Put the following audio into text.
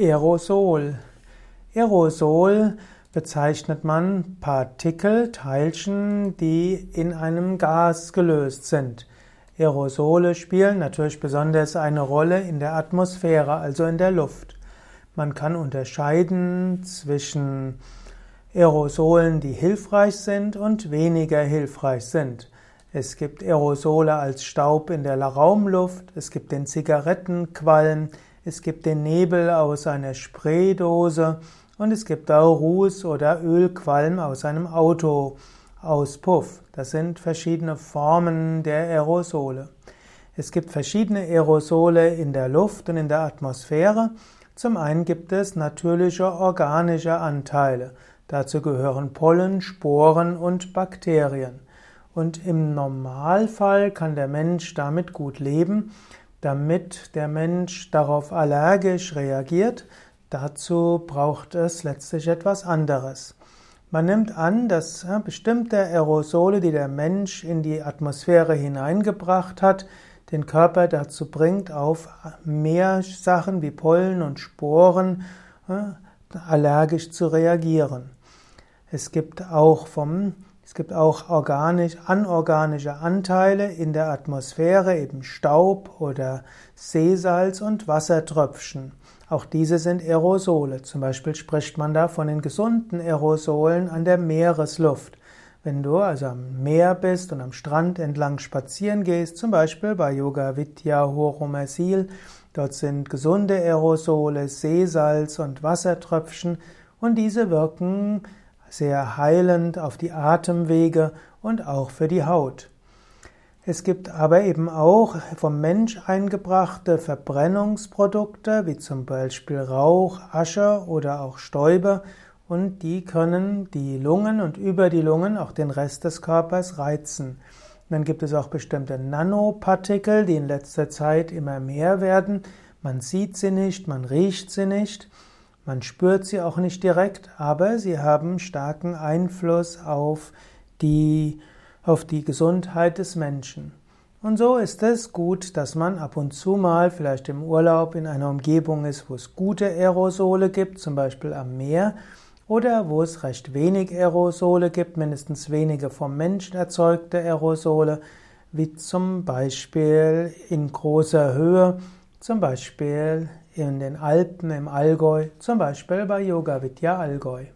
Aerosol. Aerosol bezeichnet man Partikel, Teilchen, die in einem Gas gelöst sind. Aerosole spielen natürlich besonders eine Rolle in der Atmosphäre, also in der Luft. Man kann unterscheiden zwischen Aerosolen, die hilfreich sind und weniger hilfreich sind. Es gibt Aerosole als Staub in der Raumluft, es gibt den Zigarettenqualm, es gibt den Nebel aus einer Spraydose und es gibt auch Ruß oder Ölqualm aus einem Autoauspuff. Das sind verschiedene Formen der Aerosole. Es gibt verschiedene Aerosole in der Luft und in der Atmosphäre. Zum einen gibt es natürliche organische Anteile. Dazu gehören Pollen, Sporen und Bakterien. Und im Normalfall kann der Mensch damit gut leben, damit der Mensch darauf allergisch reagiert, dazu braucht es letztlich etwas anderes. Man nimmt an, dass bestimmte Aerosole, die der Mensch in die Atmosphäre hineingebracht hat, den Körper dazu bringt, auf mehr Sachen wie Pollen und Sporen allergisch zu reagieren. Es gibt auch vom es gibt auch organisch, anorganische Anteile in der Atmosphäre, eben Staub oder Seesalz und Wassertröpfchen. Auch diese sind Aerosole. Zum Beispiel spricht man da von den gesunden Aerosolen an der Meeresluft. Wenn du also am Meer bist und am Strand entlang spazieren gehst, zum Beispiel bei Yoga Vidya Horomasil, dort sind gesunde Aerosole, Seesalz und Wassertröpfchen und diese wirken sehr heilend auf die Atemwege und auch für die Haut. Es gibt aber eben auch vom Mensch eingebrachte Verbrennungsprodukte, wie zum Beispiel Rauch, Asche oder auch Stäube, und die können die Lungen und über die Lungen auch den Rest des Körpers reizen. dann gibt es auch bestimmte Nanopartikel, die in letzter Zeit immer mehr werden. Man sieht sie nicht, man riecht sie nicht. Man spürt sie auch nicht direkt, aber sie haben starken Einfluss auf die, auf die Gesundheit des Menschen. Und so ist es gut, dass man ab und zu mal vielleicht im Urlaub in einer Umgebung ist, wo es gute Aerosole gibt, zum Beispiel am Meer, oder wo es recht wenig Aerosole gibt, mindestens wenige vom Menschen erzeugte Aerosole, wie zum Beispiel in großer Höhe, zum Beispiel in den Alpen im Allgäu, zum Beispiel bei Yoga Vidya Allgäu.